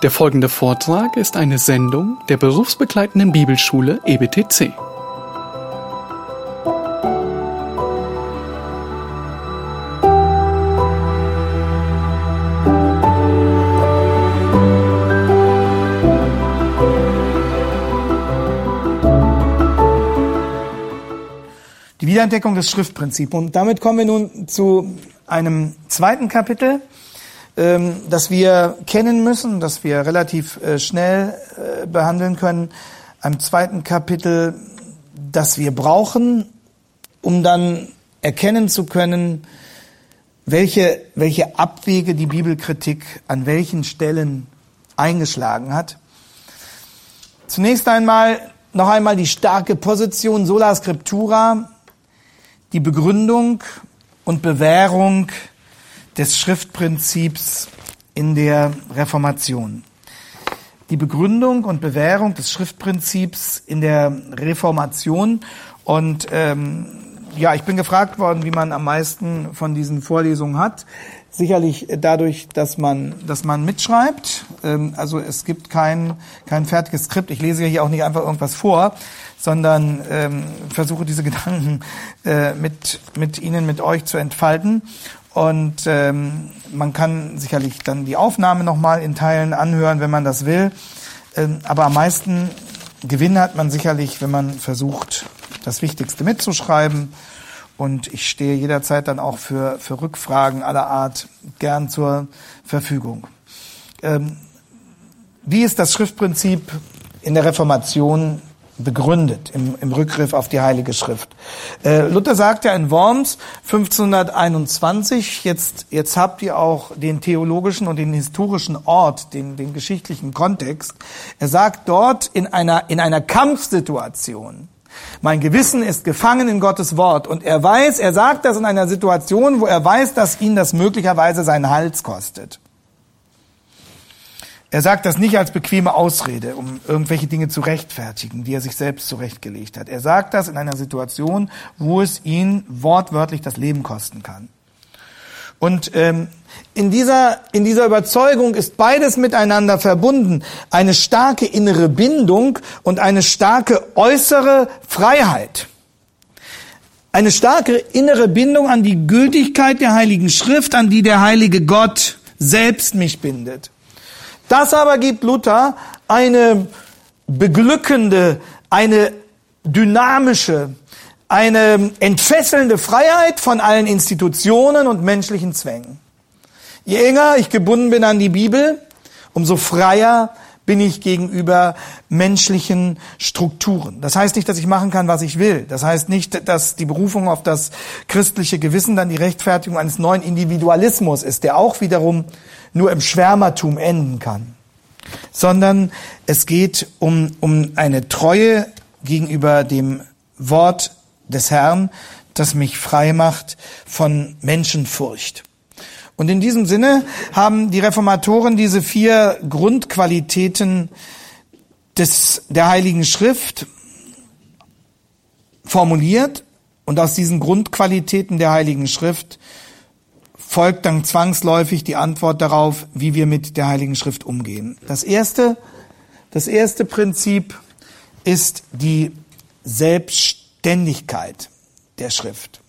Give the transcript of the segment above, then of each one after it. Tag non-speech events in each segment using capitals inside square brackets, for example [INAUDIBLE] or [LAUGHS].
Der folgende Vortrag ist eine Sendung der berufsbegleitenden Bibelschule EBTC. Die Wiederentdeckung des Schriftprinzips. Und damit kommen wir nun zu einem zweiten Kapitel, ähm, das wir kennen müssen, das wir relativ äh, schnell äh, behandeln können. Einem zweiten Kapitel, das wir brauchen, um dann erkennen zu können, welche, welche Abwege die Bibelkritik an welchen Stellen eingeschlagen hat. Zunächst einmal noch einmal die starke Position sola scriptura, die Begründung und Bewährung des Schriftprinzips in der Reformation. Die Begründung und Bewährung des Schriftprinzips in der Reformation. Und ähm, ja, ich bin gefragt worden, wie man am meisten von diesen Vorlesungen hat. Sicherlich dadurch, dass man, dass man mitschreibt. Ähm, also es gibt kein, kein fertiges Skript. Ich lese hier auch nicht einfach irgendwas vor, sondern ähm, versuche diese [LAUGHS] Gedanken äh, mit, mit Ihnen, mit euch zu entfalten. Und ähm, man kann sicherlich dann die Aufnahme nochmal in Teilen anhören, wenn man das will. Ähm, aber am meisten Gewinn hat man sicherlich, wenn man versucht, das Wichtigste mitzuschreiben. Und ich stehe jederzeit dann auch für, für Rückfragen aller Art gern zur Verfügung. Ähm, wie ist das Schriftprinzip in der Reformation begründet im, im Rückgriff auf die Heilige Schrift. Äh, Luther sagt ja in Worms 1521, jetzt, jetzt habt ihr auch den theologischen und den historischen Ort, den, den geschichtlichen Kontext. Er sagt dort in einer, in einer Kampfsituation, mein Gewissen ist gefangen in Gottes Wort und er weiß, er sagt das in einer Situation, wo er weiß, dass ihn das möglicherweise seinen Hals kostet. Er sagt das nicht als bequeme Ausrede, um irgendwelche Dinge zu rechtfertigen, die er sich selbst zurechtgelegt hat. Er sagt das in einer Situation, wo es ihn wortwörtlich das Leben kosten kann. Und ähm, in dieser, in dieser Überzeugung ist beides miteinander verbunden. Eine starke innere Bindung und eine starke äußere Freiheit. Eine starke innere Bindung an die Gültigkeit der Heiligen Schrift, an die der heilige Gott selbst mich bindet. Das aber gibt Luther eine beglückende, eine dynamische, eine entfesselnde Freiheit von allen Institutionen und menschlichen Zwängen. Je enger ich gebunden bin an die Bibel, umso freier bin ich gegenüber menschlichen Strukturen. Das heißt nicht, dass ich machen kann, was ich will. Das heißt nicht, dass die Berufung auf das christliche Gewissen dann die Rechtfertigung eines neuen Individualismus ist, der auch wiederum nur im Schwärmertum enden kann, sondern es geht um, um eine Treue gegenüber dem Wort des Herrn, das mich frei macht von Menschenfurcht. Und in diesem Sinne haben die Reformatoren diese vier Grundqualitäten des, der Heiligen Schrift formuliert und aus diesen Grundqualitäten der Heiligen Schrift folgt dann zwangsläufig die Antwort darauf, wie wir mit der Heiligen Schrift umgehen. Das erste, das erste Prinzip ist die Selbstständigkeit der Schrift.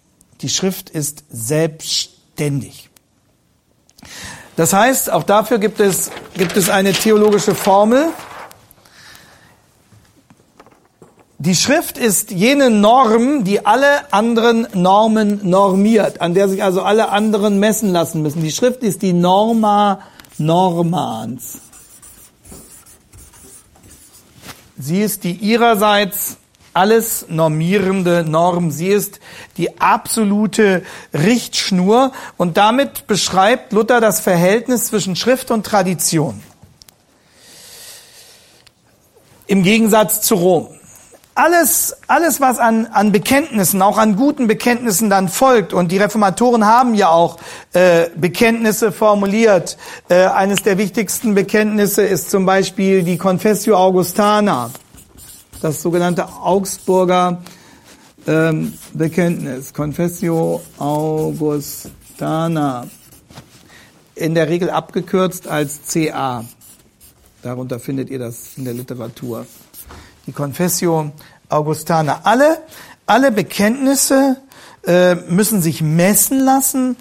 Die Schrift ist selbstständig. Das heißt, auch dafür gibt es, gibt es eine theologische Formel, Die Schrift ist jene Norm, die alle anderen Normen normiert, an der sich also alle anderen messen lassen müssen. Die Schrift ist die Norma normans. Sie ist die ihrerseits alles normierende Norm. Sie ist die absolute Richtschnur und damit beschreibt Luther das Verhältnis zwischen Schrift und Tradition. Im Gegensatz zu Rom alles, alles was an, an Bekenntnissen, auch an guten Bekenntnissen dann folgt, und die Reformatoren haben ja auch äh, Bekenntnisse formuliert. Äh, eines der wichtigsten Bekenntnisse ist zum Beispiel die Confessio Augustana, das sogenannte Augsburger ähm, Bekenntnis, Confessio Augustana, in der Regel abgekürzt als CA. Darunter findet ihr das in der Literatur. Die Confessio Augustana. Alle, alle Bekenntnisse äh, müssen sich messen lassen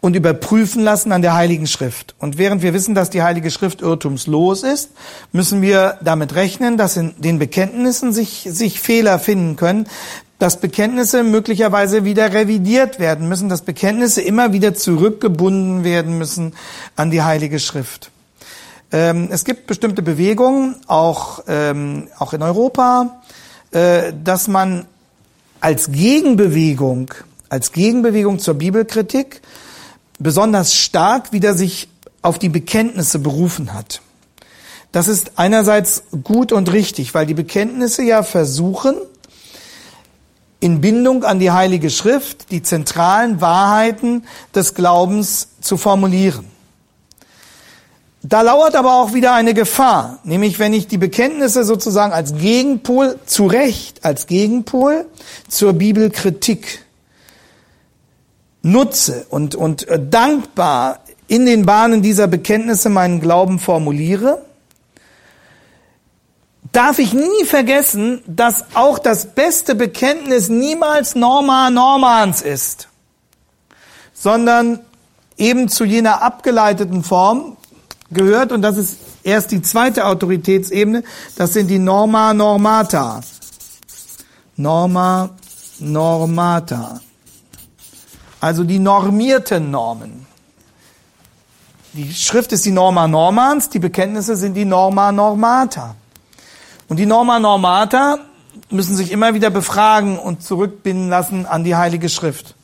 und überprüfen lassen an der Heiligen Schrift. Und während wir wissen, dass die Heilige Schrift irrtumslos ist, müssen wir damit rechnen, dass in den Bekenntnissen sich, sich Fehler finden können, dass Bekenntnisse möglicherweise wieder revidiert werden müssen, dass Bekenntnisse immer wieder zurückgebunden werden müssen an die Heilige Schrift. Ähm, es gibt bestimmte Bewegungen, auch, ähm, auch in Europa, äh, dass man als Gegenbewegung, als Gegenbewegung zur Bibelkritik besonders stark wieder sich auf die Bekenntnisse berufen hat. Das ist einerseits gut und richtig, weil die Bekenntnisse ja versuchen, in Bindung an die Heilige Schrift die zentralen Wahrheiten des Glaubens zu formulieren. Da lauert aber auch wieder eine Gefahr, nämlich wenn ich die Bekenntnisse sozusagen als Gegenpol, zu Recht als Gegenpol zur Bibelkritik nutze und, und äh, dankbar in den Bahnen dieser Bekenntnisse meinen Glauben formuliere, darf ich nie vergessen, dass auch das beste Bekenntnis niemals Norma Normans ist, sondern eben zu jener abgeleiteten Form gehört, und das ist erst die zweite Autoritätsebene, das sind die Norma Normata. Norma Normata also die normierten Normen. Die Schrift ist die Norma Normans, die Bekenntnisse sind die Norma Normata. Und die Norma Normata müssen sich immer wieder befragen und zurückbinden lassen an die Heilige Schrift.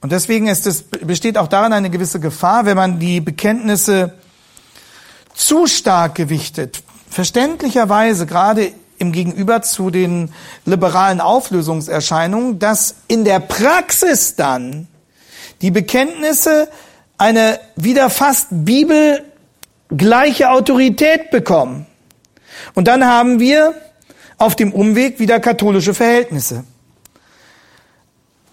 Und deswegen ist es, besteht auch darin eine gewisse Gefahr, wenn man die Bekenntnisse zu stark gewichtet. Verständlicherweise, gerade im Gegenüber zu den liberalen Auflösungserscheinungen, dass in der Praxis dann die Bekenntnisse eine wieder fast bibelgleiche Autorität bekommen. Und dann haben wir auf dem Umweg wieder katholische Verhältnisse.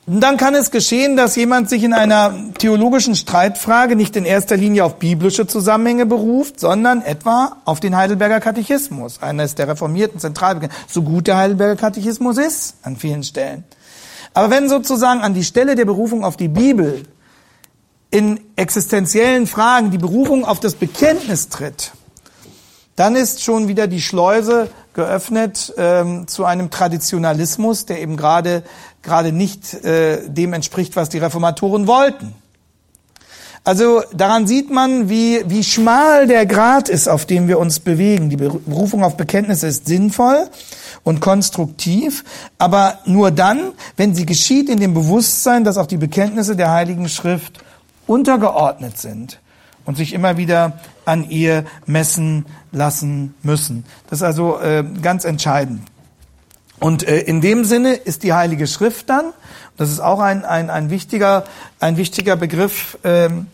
Und dann kann es geschehen, dass jemand sich in einer theologischen Streitfrage nicht in erster Linie auf biblische Zusammenhänge beruft, sondern etwa auf den Heidelberger Katechismus, eines der reformierten Zentralbegriffe, so gut der Heidelberger Katechismus ist an vielen Stellen. Aber wenn sozusagen an die Stelle der Berufung auf die Bibel in existenziellen Fragen die Berufung auf das Bekenntnis tritt, dann ist schon wieder die Schleuse geöffnet ähm, zu einem Traditionalismus, der eben gerade gerade nicht äh, dem entspricht, was die Reformatoren wollten. Also daran sieht man, wie, wie schmal der Grad ist, auf dem wir uns bewegen. Die Berufung auf Bekenntnisse ist sinnvoll und konstruktiv, aber nur dann, wenn sie geschieht in dem Bewusstsein, dass auch die Bekenntnisse der Heiligen Schrift untergeordnet sind und sich immer wieder an ihr messen lassen müssen. Das ist also äh, ganz entscheidend. Und äh, in dem Sinne ist die Heilige Schrift dann, das ist auch ein, ein, ein, wichtiger, ein wichtiger Begriff ähm,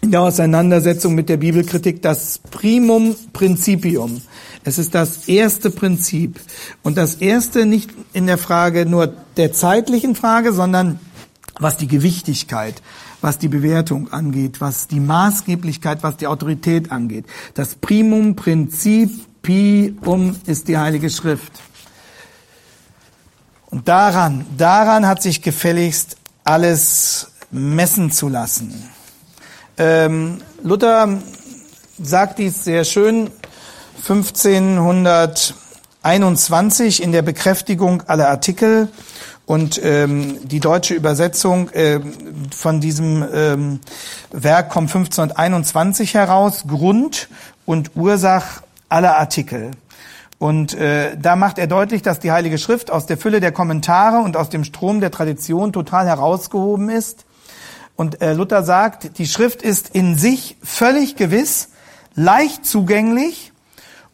in der Auseinandersetzung mit der Bibelkritik, das Primum Principium. Es ist das erste Prinzip. Und das erste nicht in der Frage nur der zeitlichen Frage, sondern was die Gewichtigkeit, was die Bewertung angeht, was die Maßgeblichkeit, was die Autorität angeht. Das Primum Principium ist die Heilige Schrift. Und daran, daran hat sich gefälligst alles messen zu lassen. Ähm, Luther sagt dies sehr schön 1521 in der Bekräftigung aller Artikel und ähm, die deutsche Übersetzung äh, von diesem ähm, Werk kommt 1521 heraus, Grund und Ursach aller Artikel. Und äh, da macht er deutlich, dass die Heilige Schrift aus der Fülle der Kommentare und aus dem Strom der Tradition total herausgehoben ist. Und äh, Luther sagt, die Schrift ist in sich völlig gewiss, leicht zugänglich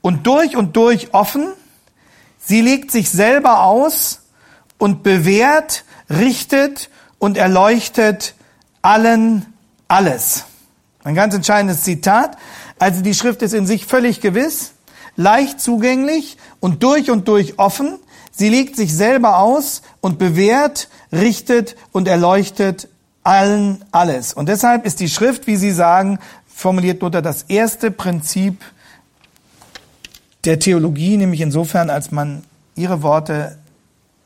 und durch und durch offen. Sie legt sich selber aus und bewährt, richtet und erleuchtet allen alles. Ein ganz entscheidendes Zitat. Also die Schrift ist in sich völlig gewiss, leicht zugänglich und durch und durch offen. Sie legt sich selber aus und bewährt, richtet und erleuchtet allen alles. Und deshalb ist die Schrift, wie Sie sagen, formuliert Luther, das erste Prinzip der Theologie, nämlich insofern, als man ihre Worte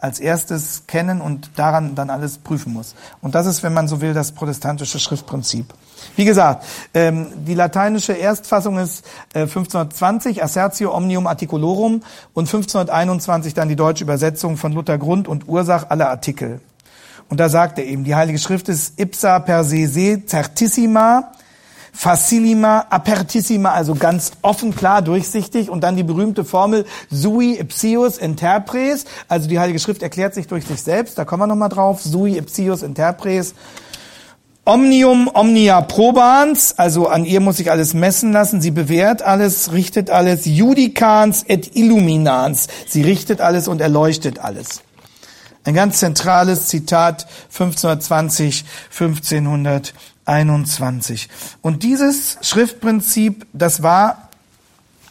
als erstes kennen und daran dann alles prüfen muss. Und das ist, wenn man so will, das protestantische Schriftprinzip. Wie gesagt, ähm, die lateinische Erstfassung ist äh, 1520, Assertio Omnium Articulorum und 1521 dann die deutsche Übersetzung von Luther Grund und Ursach aller Artikel. Und da sagt er eben, die Heilige Schrift ist ipsa per se se certissima, facilima, apertissima, also ganz offen, klar, durchsichtig. Und dann die berühmte Formel sui ipsius interpres, also die Heilige Schrift erklärt sich durch sich selbst, da kommen wir nochmal drauf, sui ipsius interpres, Omnium omnia probans, also an ihr muss sich alles messen lassen, sie bewährt alles, richtet alles, judicans et illuminans, sie richtet alles und erleuchtet alles. Ein ganz zentrales Zitat 1520, 1521. Und dieses Schriftprinzip, das war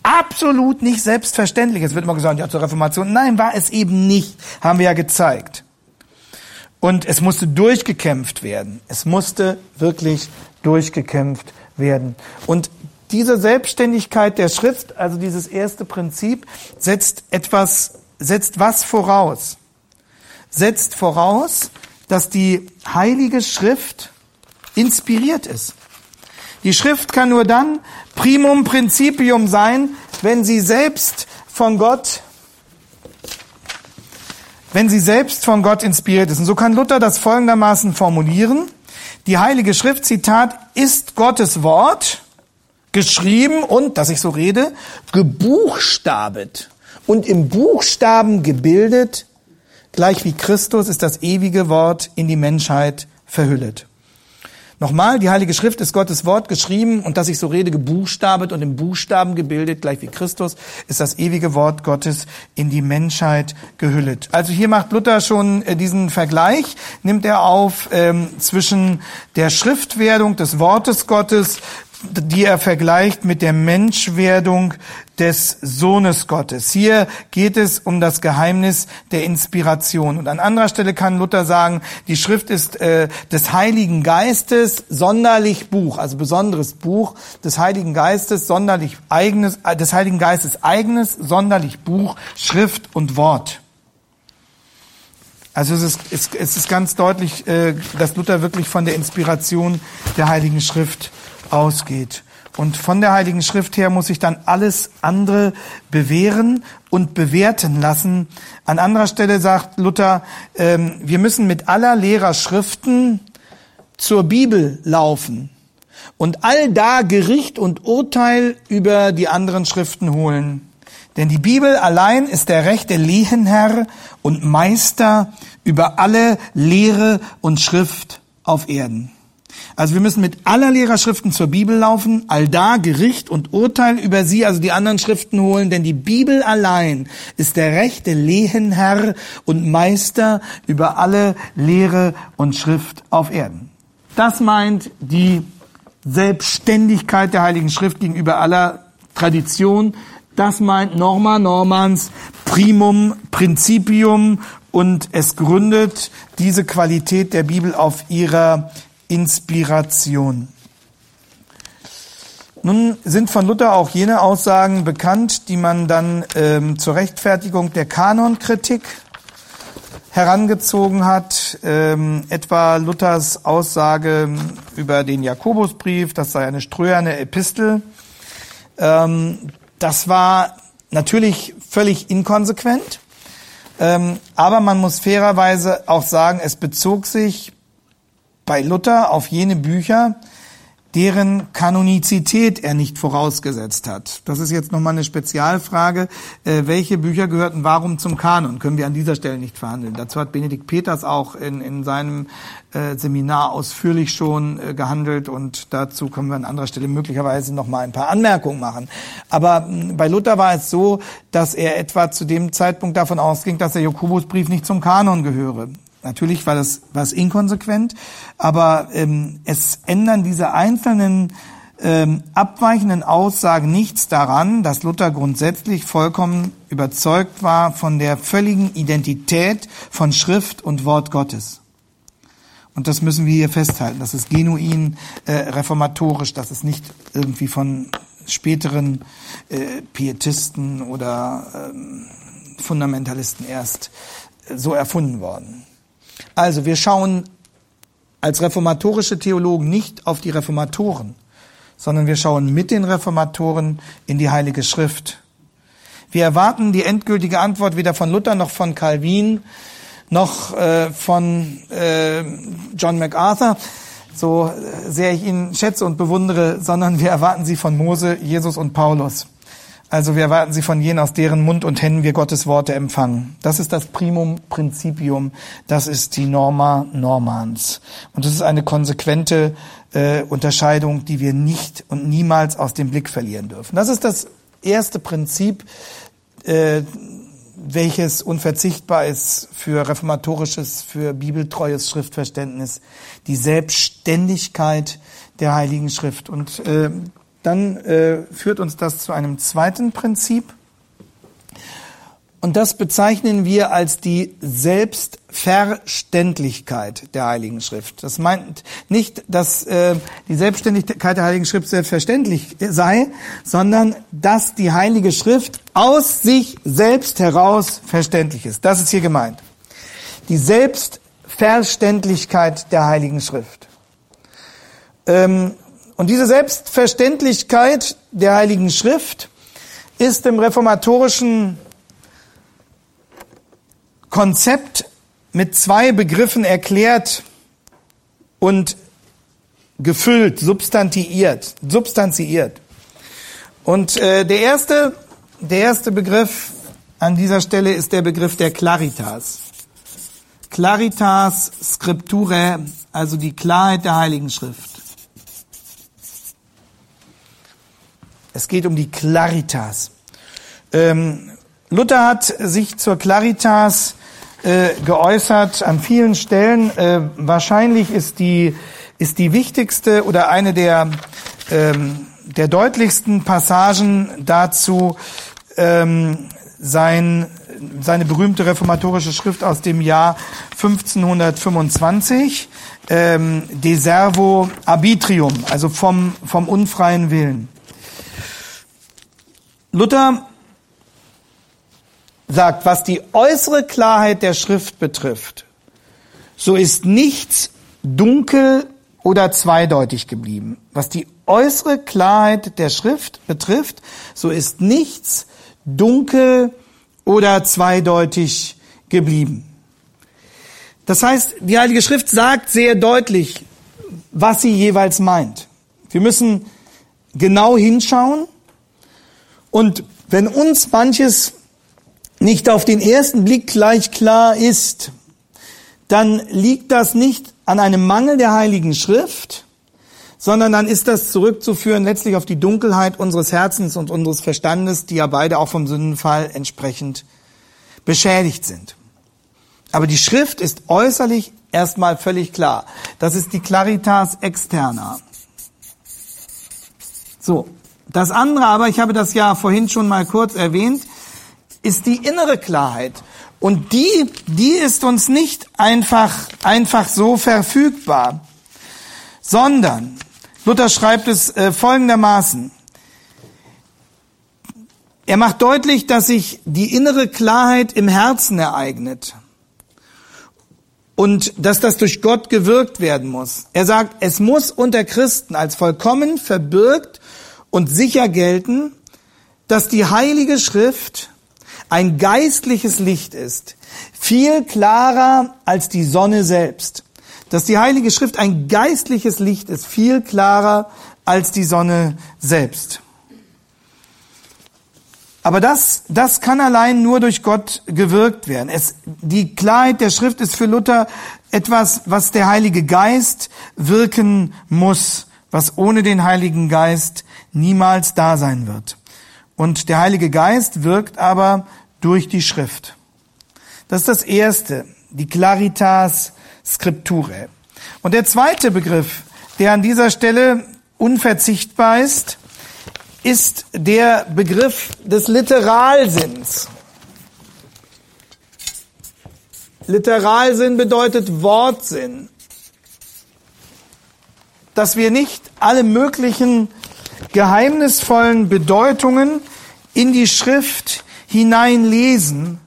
absolut nicht selbstverständlich. Es wird immer gesagt, ja, zur Reformation. Nein, war es eben nicht. Haben wir ja gezeigt. Und es musste durchgekämpft werden. Es musste wirklich durchgekämpft werden. Und diese Selbstständigkeit der Schrift, also dieses erste Prinzip, setzt etwas, setzt was voraus? Setzt voraus, dass die Heilige Schrift inspiriert ist. Die Schrift kann nur dann primum principium sein, wenn sie selbst von Gott wenn sie selbst von Gott inspiriert ist. Und so kann Luther das folgendermaßen formulieren. Die Heilige Schrift, Zitat, ist Gottes Wort, geschrieben und, dass ich so rede, gebuchstabet und im Buchstaben gebildet, gleich wie Christus ist das ewige Wort in die Menschheit verhüllet. Nochmal, die Heilige Schrift ist Gottes Wort geschrieben und dass ich so rede, gebuchstabet und im Buchstaben gebildet, gleich wie Christus, ist das ewige Wort Gottes in die Menschheit gehüllet. Also hier macht Luther schon äh, diesen Vergleich, nimmt er auf ähm, zwischen der Schriftwerdung des Wortes Gottes die er vergleicht mit der Menschwerdung des Sohnes Gottes. Hier geht es um das Geheimnis der Inspiration. Und an anderer Stelle kann Luther sagen, die Schrift ist äh, des Heiligen Geistes sonderlich Buch, also besonderes Buch des Heiligen Geistes, sonderlich eigenes, äh, des Heiligen Geistes eigenes, sonderlich Buch, Schrift und Wort. Also es ist, es, es ist ganz deutlich, äh, dass Luther wirklich von der Inspiration der Heiligen Schrift ausgeht. Und von der Heiligen Schrift her muss ich dann alles andere bewähren und bewerten lassen. An anderer Stelle sagt Luther, ähm, wir müssen mit aller Lehrerschriften zur Bibel laufen und all da Gericht und Urteil über die anderen Schriften holen. Denn die Bibel allein ist der rechte Lehenherr und Meister über alle Lehre und Schrift auf Erden. Also wir müssen mit aller Lehrerschriften zur Bibel laufen, all da Gericht und Urteil über sie, also die anderen Schriften holen, denn die Bibel allein ist der rechte Lehenherr und Meister über alle Lehre und Schrift auf Erden. Das meint die Selbstständigkeit der Heiligen Schrift gegenüber aller Tradition. Das meint Norma Normans Primum Principium und es gründet diese Qualität der Bibel auf ihrer Inspiration. Nun sind von Luther auch jene Aussagen bekannt, die man dann ähm, zur Rechtfertigung der Kanonkritik herangezogen hat, ähm, etwa Luthers Aussage über den Jakobusbrief, das sei eine ströerne Epistel. Ähm, das war natürlich völlig inkonsequent, ähm, aber man muss fairerweise auch sagen, es bezog sich bei Luther auf jene Bücher, deren Kanonizität er nicht vorausgesetzt hat. Das ist jetzt nochmal eine Spezialfrage. Äh, welche Bücher gehörten warum zum Kanon? Können wir an dieser Stelle nicht verhandeln. Dazu hat Benedikt Peters auch in, in seinem äh, Seminar ausführlich schon äh, gehandelt und dazu können wir an anderer Stelle möglicherweise nochmal ein paar Anmerkungen machen. Aber mh, bei Luther war es so, dass er etwa zu dem Zeitpunkt davon ausging, dass der Jakobusbrief nicht zum Kanon gehöre. Natürlich war das was inkonsequent, aber ähm, es ändern diese einzelnen ähm, abweichenden Aussagen nichts daran, dass Luther grundsätzlich vollkommen überzeugt war von der völligen Identität von Schrift und Wort Gottes. Und das müssen wir hier festhalten. Das ist genuin äh, reformatorisch, das ist nicht irgendwie von späteren äh, Pietisten oder ähm, Fundamentalisten erst äh, so erfunden worden. Also wir schauen als reformatorische Theologen nicht auf die Reformatoren, sondern wir schauen mit den Reformatoren in die Heilige Schrift. Wir erwarten die endgültige Antwort weder von Luther noch von Calvin noch äh, von äh, John MacArthur, so sehr ich ihn schätze und bewundere, sondern wir erwarten sie von Mose, Jesus und Paulus. Also wir erwarten sie von jenen, aus deren Mund und Händen wir Gottes Worte empfangen. Das ist das Primum Principium, das ist die Norma Normans. Und das ist eine konsequente äh, Unterscheidung, die wir nicht und niemals aus dem Blick verlieren dürfen. Das ist das erste Prinzip, äh, welches unverzichtbar ist für reformatorisches, für bibeltreues Schriftverständnis, die Selbstständigkeit der Heiligen Schrift. Und äh, dann äh, führt uns das zu einem zweiten Prinzip. Und das bezeichnen wir als die Selbstverständlichkeit der Heiligen Schrift. Das meint nicht, dass äh, die Selbstständigkeit der Heiligen Schrift selbstverständlich sei, sondern dass die Heilige Schrift aus sich selbst heraus verständlich ist. Das ist hier gemeint. Die Selbstverständlichkeit der Heiligen Schrift. Ähm, und diese Selbstverständlichkeit der Heiligen Schrift ist im reformatorischen Konzept mit zwei Begriffen erklärt und gefüllt, substantiiert, substanziiert. Und äh, der erste, der erste Begriff an dieser Stelle ist der Begriff der Claritas. Claritas Scripturae, also die Klarheit der Heiligen Schrift. Es geht um die Claritas. Ähm, Luther hat sich zur Claritas äh, geäußert an vielen Stellen. Äh, wahrscheinlich ist die, ist die wichtigste oder eine der, ähm, der deutlichsten Passagen dazu ähm, sein, seine berühmte reformatorische Schrift aus dem Jahr 1525, ähm, De Servo Arbitrium, also vom, vom unfreien Willen. Luther sagt, was die äußere Klarheit der Schrift betrifft, so ist nichts dunkel oder zweideutig geblieben. Was die äußere Klarheit der Schrift betrifft, so ist nichts dunkel oder zweideutig geblieben. Das heißt, die Heilige Schrift sagt sehr deutlich, was sie jeweils meint. Wir müssen genau hinschauen und wenn uns manches nicht auf den ersten Blick gleich klar ist, dann liegt das nicht an einem Mangel der Heiligen Schrift, sondern dann ist das zurückzuführen letztlich auf die Dunkelheit unseres Herzens und unseres Verstandes, die ja beide auch vom Sündenfall entsprechend beschädigt sind. Aber die Schrift ist äußerlich erstmal völlig klar. Das ist die Claritas externa. So, das andere aber, ich habe das ja vorhin schon mal kurz erwähnt, ist die innere Klarheit. Und die, die ist uns nicht einfach, einfach so verfügbar, sondern, Luther schreibt es äh, folgendermaßen, er macht deutlich, dass sich die innere Klarheit im Herzen ereignet und dass das durch Gott gewirkt werden muss. Er sagt, es muss unter Christen als vollkommen verbirgt und sicher gelten, dass die Heilige Schrift ein geistliches Licht ist, viel klarer als die Sonne selbst. Dass die Heilige Schrift ein geistliches Licht ist, viel klarer als die Sonne selbst. Aber das, das kann allein nur durch Gott gewirkt werden. Es, die Klarheit der Schrift ist für Luther etwas, was der Heilige Geist wirken muss, was ohne den Heiligen Geist niemals da sein wird. Und der Heilige Geist wirkt aber durch die Schrift. Das ist das erste, die Claritas Scripturae. Und der zweite Begriff, der an dieser Stelle unverzichtbar ist, ist der Begriff des Literalsinns. Literalsinn bedeutet Wortsinn. Dass wir nicht alle möglichen geheimnisvollen Bedeutungen in die Schrift hineinlesen,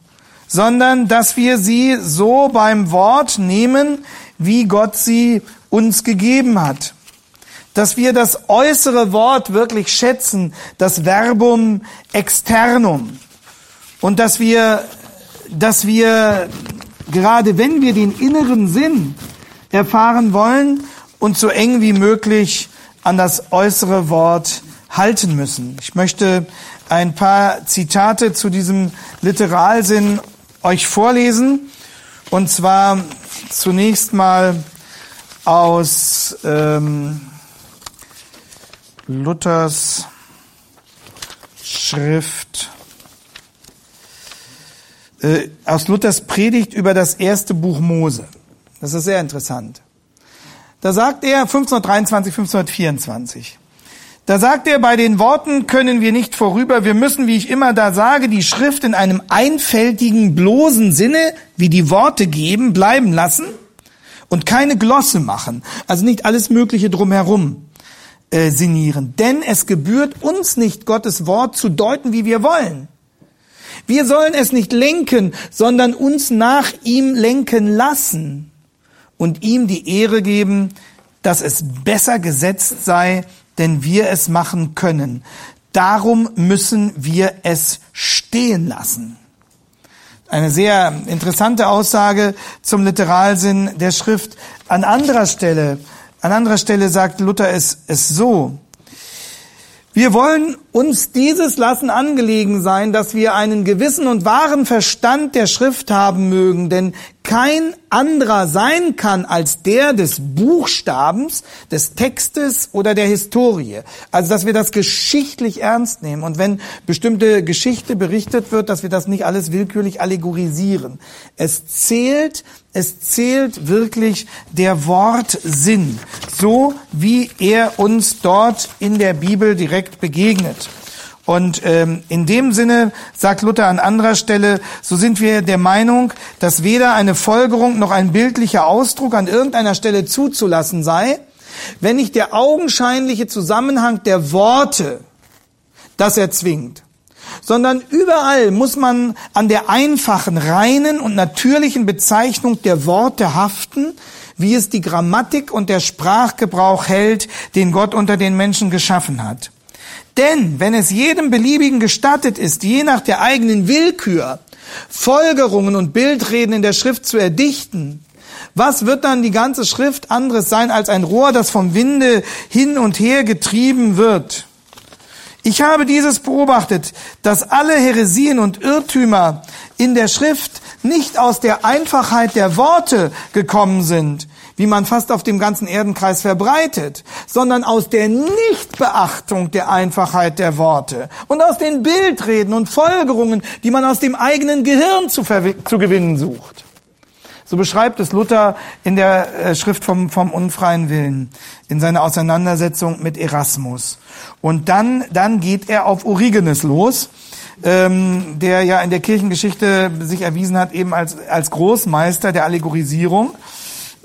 sondern dass wir sie so beim Wort nehmen, wie Gott sie uns gegeben hat. Dass wir das äußere Wort wirklich schätzen, das Verbum externum. Und dass wir, dass wir, gerade wenn wir den inneren Sinn erfahren wollen, uns so eng wie möglich an das äußere Wort halten müssen. Ich möchte ein paar Zitate zu diesem Literalsinn euch vorlesen. Und zwar zunächst mal aus ähm, Luthers Schrift, äh, aus Luthers Predigt über das erste Buch Mose. Das ist sehr interessant. Da sagt er 1523, 1524. Da sagt er, bei den Worten können wir nicht vorüber, wir müssen, wie ich immer da sage, die Schrift in einem einfältigen, bloßen Sinne, wie die Worte geben, bleiben lassen und keine Glosse machen, also nicht alles Mögliche drumherum äh, sinnieren. Denn es gebührt uns nicht, Gottes Wort zu deuten, wie wir wollen. Wir sollen es nicht lenken, sondern uns nach ihm lenken lassen und ihm die Ehre geben, dass es besser gesetzt sei, denn wir es machen können. Darum müssen wir es stehen lassen. Eine sehr interessante Aussage zum Literalsinn der Schrift. An anderer Stelle, an anderer Stelle sagt Luther es, es so. Wir wollen uns dieses lassen angelegen sein, dass wir einen gewissen und wahren Verstand der Schrift haben mögen, denn kein anderer sein kann als der des Buchstabens, des Textes oder der Historie. Also, dass wir das geschichtlich ernst nehmen und wenn bestimmte Geschichte berichtet wird, dass wir das nicht alles willkürlich allegorisieren. Es zählt, es zählt wirklich der Wortsinn, so wie er uns dort in der Bibel direkt begegnet. Und ähm, in dem Sinne sagt Luther an anderer Stelle, so sind wir der Meinung, dass weder eine Folgerung noch ein bildlicher Ausdruck an irgendeiner Stelle zuzulassen sei, wenn nicht der augenscheinliche Zusammenhang der Worte das erzwingt, sondern überall muss man an der einfachen, reinen und natürlichen Bezeichnung der Worte haften, wie es die Grammatik und der Sprachgebrauch hält, den Gott unter den Menschen geschaffen hat. Denn wenn es jedem beliebigen gestattet ist, je nach der eigenen Willkür Folgerungen und Bildreden in der Schrift zu erdichten, was wird dann die ganze Schrift anderes sein als ein Rohr, das vom Winde hin und her getrieben wird? Ich habe dieses beobachtet, dass alle Heresien und Irrtümer in der Schrift nicht aus der Einfachheit der Worte gekommen sind, wie man fast auf dem ganzen Erdenkreis verbreitet, sondern aus der Nichtbeachtung der Einfachheit der Worte und aus den Bildreden und Folgerungen, die man aus dem eigenen Gehirn zu, zu gewinnen sucht. So beschreibt es Luther in der äh, Schrift vom, vom unfreien Willen, in seiner Auseinandersetzung mit Erasmus. Und dann, dann geht er auf Origenes los, ähm, der ja in der Kirchengeschichte sich erwiesen hat eben als, als Großmeister der Allegorisierung.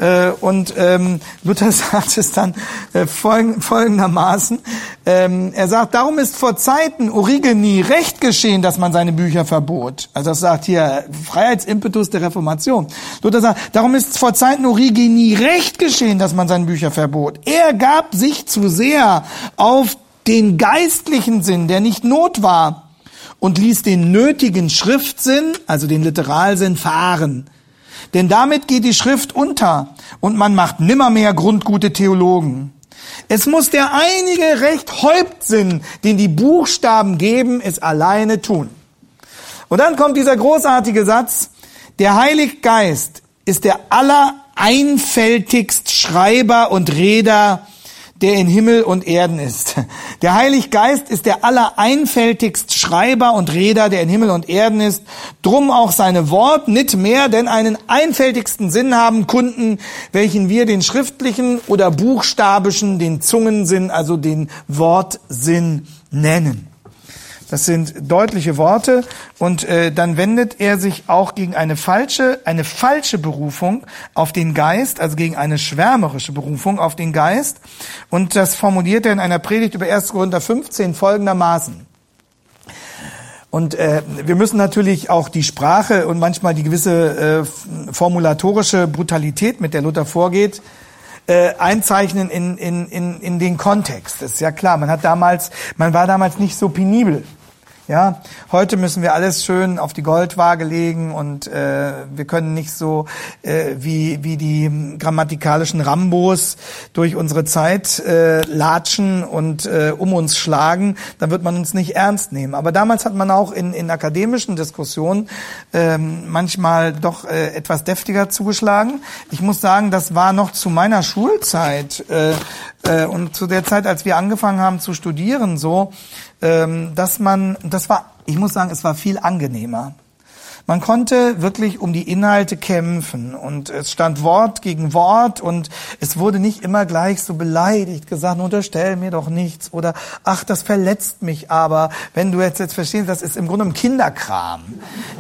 Äh, und ähm, Luther [LAUGHS] sagt es dann äh, folgendermaßen. Ähm, er sagt, darum ist vor Zeiten Origeni recht geschehen, dass man seine Bücher verbot. Also das sagt hier Freiheitsimpetus der Reformation. Luther sagt, darum ist vor Zeiten Origeni recht geschehen, dass man seine Bücher verbot. Er gab sich zu sehr auf den geistlichen Sinn, der nicht Not war, und ließ den nötigen Schriftsinn, also den Literalsinn, fahren. Denn damit geht die Schrift unter und man macht nimmermehr grundgute Theologen. Es muss der einige Recht Häuptsinn, den die Buchstaben geben, es alleine tun. Und dann kommt dieser großartige Satz, der Heilige Geist ist der allereinfältigst Schreiber und Reder der in Himmel und Erden ist. Der Heilige Geist ist der allereinfältigst Schreiber und Reder, der in Himmel und Erden ist. Drum auch seine Wort nicht mehr, denn einen einfältigsten Sinn haben Kunden, welchen wir den schriftlichen oder buchstabischen, den Zungensinn, also den Wortsinn nennen. Das sind deutliche Worte und äh, dann wendet er sich auch gegen eine falsche, eine falsche Berufung auf den Geist, also gegen eine schwärmerische Berufung auf den Geist. Und das formuliert er in einer Predigt über 1. Korinther 15 folgendermaßen. Und äh, wir müssen natürlich auch die Sprache und manchmal die gewisse äh, formulatorische Brutalität, mit der Luther vorgeht, äh, einzeichnen in, in, in, in den Kontext. Das ist ja klar. Man hat damals, man war damals nicht so penibel. Ja, heute müssen wir alles schön auf die Goldwaage legen und äh, wir können nicht so äh, wie wie die grammatikalischen Rambos durch unsere Zeit äh, latschen und äh, um uns schlagen, dann wird man uns nicht ernst nehmen. Aber damals hat man auch in in akademischen Diskussionen äh, manchmal doch äh, etwas deftiger zugeschlagen. Ich muss sagen, das war noch zu meiner Schulzeit äh, äh, und zu der Zeit, als wir angefangen haben zu studieren, so ähm, dass man, das war, ich muss sagen, es war viel angenehmer. Man konnte wirklich um die Inhalte kämpfen und es stand Wort gegen Wort und es wurde nicht immer gleich so beleidigt gesagt, unterstell mir doch nichts oder ach, das verletzt mich aber. Wenn du jetzt jetzt verstehst, das ist im Grunde ein Kinderkram.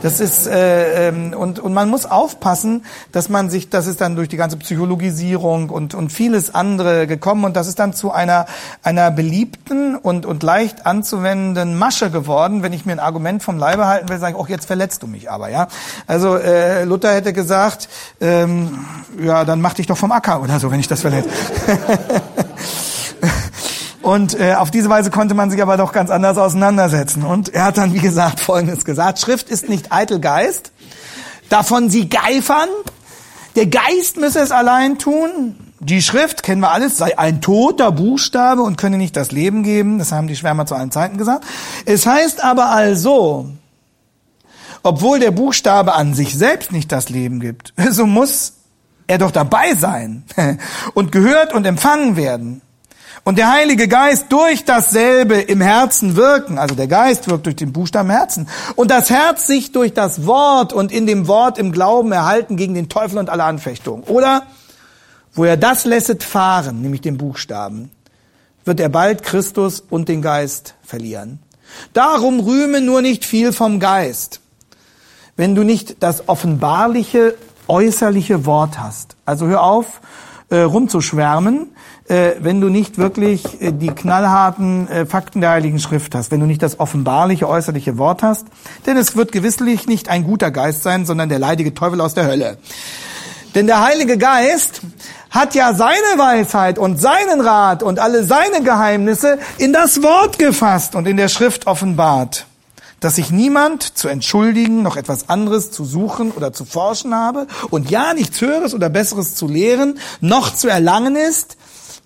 Das ist äh, ähm, und und man muss aufpassen, dass man sich, das ist dann durch die ganze Psychologisierung und und vieles andere gekommen und das ist dann zu einer einer beliebten und und leicht anzuwendenden Masche geworden. Wenn ich mir ein Argument vom Leibe halten will, sage ich, oh, jetzt verletzt du mich aber ja. Also äh, Luther hätte gesagt, ähm, ja, dann mach dich doch vom Acker oder so, wenn ich das verletze. [LAUGHS] Und äh, auf diese Weise konnte man sich aber doch ganz anders auseinandersetzen. Und er hat dann, wie gesagt, Folgendes gesagt. Schrift ist nicht eitel Geist, davon sie geifern. Der Geist müsse es allein tun. Die Schrift, kennen wir alles, sei ein toter Buchstabe und könne nicht das Leben geben. Das haben die Schwärmer zu allen Zeiten gesagt. Es heißt aber also, obwohl der Buchstabe an sich selbst nicht das Leben gibt, [LAUGHS] so muss er doch dabei sein [LAUGHS] und gehört und empfangen werden. Und der Heilige Geist durch dasselbe im Herzen wirken. Also der Geist wirkt durch den Buchstaben Herzen. Und das Herz sich durch das Wort und in dem Wort im Glauben erhalten gegen den Teufel und alle Anfechtungen. Oder wo er das lässet fahren, nämlich den Buchstaben, wird er bald Christus und den Geist verlieren. Darum rühme nur nicht viel vom Geist, wenn du nicht das offenbarliche, äußerliche Wort hast. Also hör auf, äh, rumzuschwärmen, äh, wenn du nicht wirklich äh, die knallharten äh, Fakten der Heiligen Schrift hast, wenn du nicht das offenbarliche, äußerliche Wort hast. Denn es wird gewisslich nicht ein guter Geist sein, sondern der leidige Teufel aus der Hölle. Denn der Heilige Geist hat ja seine Weisheit und seinen Rat und alle seine Geheimnisse in das Wort gefasst und in der Schrift offenbart dass sich niemand zu entschuldigen, noch etwas anderes zu suchen oder zu forschen habe und ja nichts Höheres oder Besseres zu lehren, noch zu erlangen ist,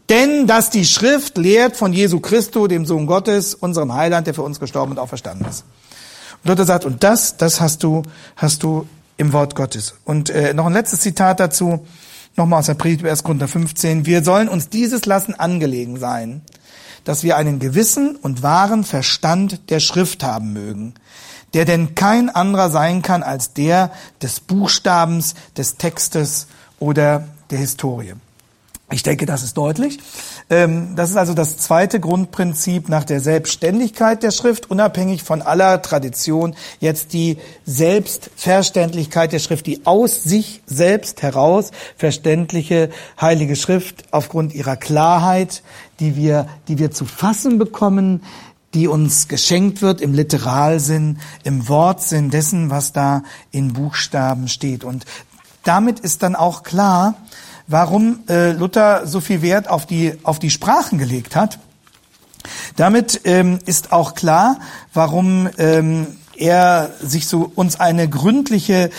denn dass die Schrift lehrt von Jesu Christo, dem Sohn Gottes, unserem Heiland, der für uns gestorben und auferstanden ist. Und Luther sagt, und das, das hast du, hast du im Wort Gottes. Und äh, noch ein letztes Zitat dazu, nochmal aus der Predigt über 1. Korinther 15. Wir sollen uns dieses lassen angelegen sein, dass wir einen gewissen und wahren Verstand der Schrift haben mögen, der denn kein anderer sein kann als der des Buchstabens, des Textes oder der Historie. Ich denke, das ist deutlich. Ähm, das ist also das zweite Grundprinzip nach der Selbstständigkeit der Schrift, unabhängig von aller Tradition. Jetzt die Selbstverständlichkeit der Schrift, die aus sich selbst heraus verständliche Heilige Schrift aufgrund ihrer Klarheit, die wir, die wir zu fassen bekommen, die uns geschenkt wird im Literalsinn, im Wortsinn dessen, was da in Buchstaben steht. Und damit ist dann auch klar, warum äh, Luther so viel Wert auf die, auf die Sprachen gelegt hat. Damit ähm, ist auch klar, warum ähm, er sich so uns eine gründliche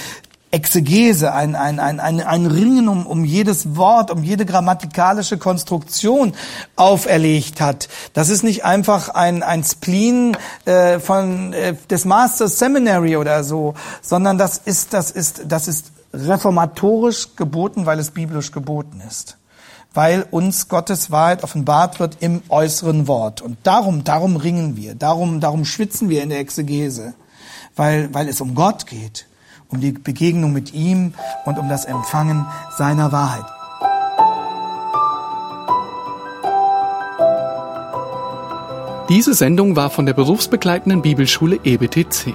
Exegese, ein, ein, ein, ein, ein Ringen um, um jedes Wort, um jede grammatikalische Konstruktion auferlegt hat. Das ist nicht einfach ein, ein Spleen äh, von äh, des Masters Seminary oder so, sondern das ist, das ist, das ist reformatorisch geboten, weil es biblisch geboten ist. Weil uns Gottes Wahrheit offenbart wird im äußeren Wort. Und darum, darum ringen wir, darum, darum schwitzen wir in der Exegese. Weil, weil es um Gott geht, um die Begegnung mit ihm und um das Empfangen seiner Wahrheit. Diese Sendung war von der berufsbegleitenden Bibelschule EBTC.